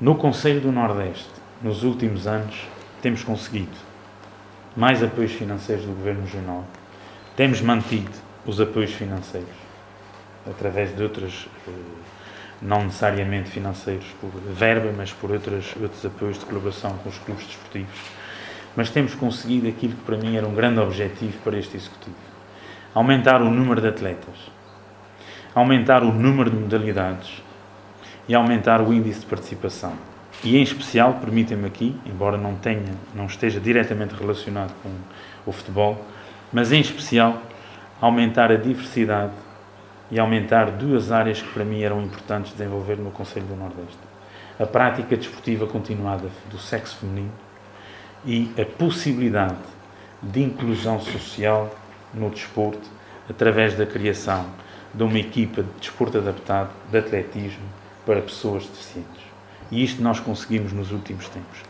No Conselho do Nordeste, nos últimos anos, temos conseguido mais apoios financeiros do Governo Regional. Temos mantido os apoios financeiros através de outras, eh, não necessariamente financeiros por verba, mas por outras, outros apoios de colaboração com os clubes desportivos. Mas temos conseguido aquilo que para mim era um grande objetivo para este Executivo: aumentar o número de atletas, aumentar o número de modalidades e aumentar o índice de participação. E em especial, permitem-me aqui, embora não tenha, não esteja diretamente relacionado com o futebol, mas em especial aumentar a diversidade e aumentar duas áreas que para mim eram importantes desenvolver no Conselho do Nordeste. A prática desportiva continuada do sexo feminino e a possibilidade de inclusão social no desporto através da criação de uma equipa de desporto adaptado, de atletismo, para pessoas deficientes. E isto nós conseguimos nos últimos tempos.